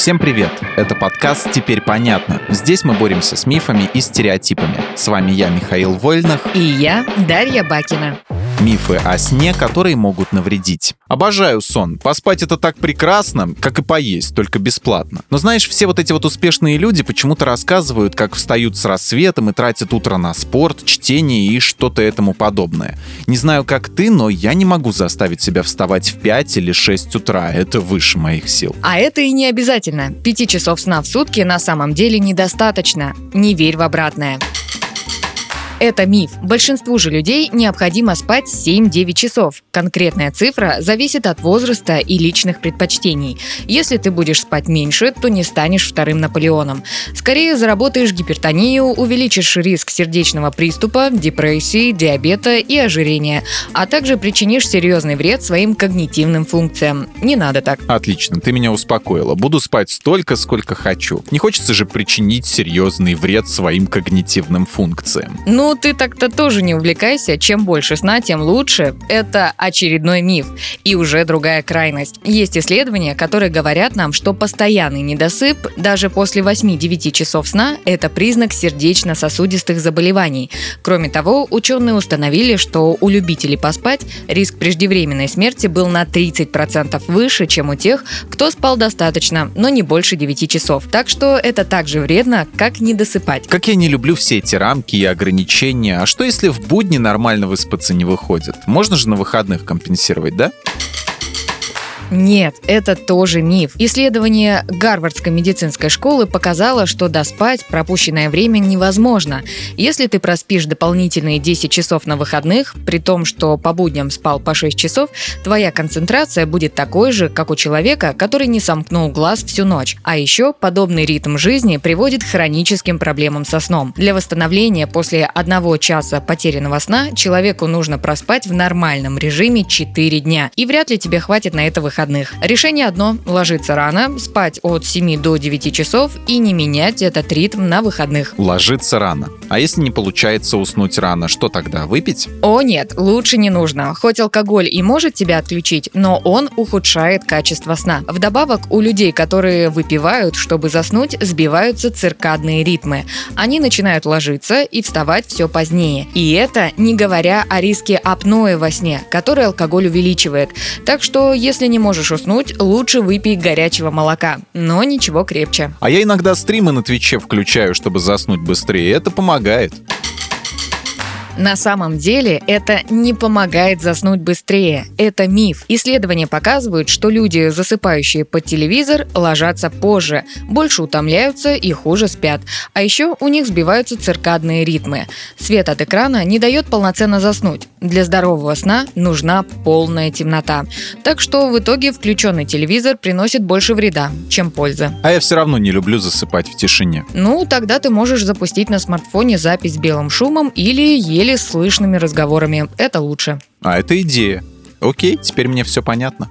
Всем привет! Это подкаст «Теперь понятно». Здесь мы боремся с мифами и стереотипами. С вами я, Михаил Вольных. И я, Дарья Бакина. Мифы о сне, которые могут навредить. Обожаю сон. Поспать это так прекрасно, как и поесть, только бесплатно. Но знаешь, все вот эти вот успешные люди почему-то рассказывают, как встают с рассветом и тратят утро на спорт, чтение и что-то этому подобное. Не знаю, как ты, но я не могу заставить себя вставать в 5 или 6 утра. Это выше моих сил. А это и не обязательно. Пяти часов сна в сутки на самом деле недостаточно. Не верь в обратное. Это миф. Большинству же людей необходимо спать 7-9 часов. Конкретная цифра зависит от возраста и личных предпочтений. Если ты будешь спать меньше, то не станешь вторым Наполеоном. Скорее заработаешь гипертонию, увеличишь риск сердечного приступа, депрессии, диабета и ожирения, а также причинишь серьезный вред своим когнитивным функциям. Не надо так. Отлично, ты меня успокоила. Буду спать столько, сколько хочу. Не хочется же причинить серьезный вред своим когнитивным функциям. Ну, ну, ты так-то тоже не увлекайся. Чем больше сна, тем лучше. Это очередной миф. И уже другая крайность. Есть исследования, которые говорят нам, что постоянный недосып даже после 8-9 часов сна – это признак сердечно-сосудистых заболеваний. Кроме того, ученые установили, что у любителей поспать риск преждевременной смерти был на 30% выше, чем у тех, кто спал достаточно, но не больше 9 часов. Так что это так же вредно, как недосыпать. Как я не люблю все эти рамки и ограничения ограничения. А что если в будни нормально выспаться не выходит? Можно же на выходных компенсировать, да? Нет, это тоже миф. Исследование Гарвардской медицинской школы показало, что доспать пропущенное время невозможно. Если ты проспишь дополнительные 10 часов на выходных, при том, что по будням спал по 6 часов, твоя концентрация будет такой же, как у человека, который не сомкнул глаз всю ночь. А еще подобный ритм жизни приводит к хроническим проблемам со сном. Для восстановления после одного часа потерянного сна человеку нужно проспать в нормальном режиме 4 дня. И вряд ли тебе хватит на это выходных выходных. Решение одно – ложиться рано, спать от 7 до 9 часов и не менять этот ритм на выходных. Ложиться рано. А если не получается уснуть рано, что тогда, выпить? О нет, лучше не нужно. Хоть алкоголь и может тебя отключить, но он ухудшает качество сна. Вдобавок, у людей, которые выпивают, чтобы заснуть, сбиваются циркадные ритмы. Они начинают ложиться и вставать все позднее. И это не говоря о риске апноэ во сне, который алкоголь увеличивает. Так что, если не можешь можешь уснуть, лучше выпей горячего молока, но ничего крепче. А я иногда стримы на Твиче включаю, чтобы заснуть быстрее, это помогает. На самом деле это не помогает заснуть быстрее. Это миф. Исследования показывают, что люди, засыпающие под телевизор, ложатся позже, больше утомляются и хуже спят. А еще у них сбиваются циркадные ритмы. Свет от экрана не дает полноценно заснуть. Для здорового сна нужна полная темнота. Так что в итоге включенный телевизор приносит больше вреда, чем пользы. А я все равно не люблю засыпать в тишине. Ну, тогда ты можешь запустить на смартфоне запись белым шумом или еле или слышными разговорами. Это лучше. А это идея. Окей, теперь мне все понятно.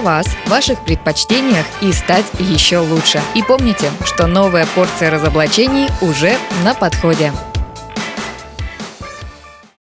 вас, ваших предпочтениях и стать еще лучше. И помните, что новая порция разоблачений уже на подходе.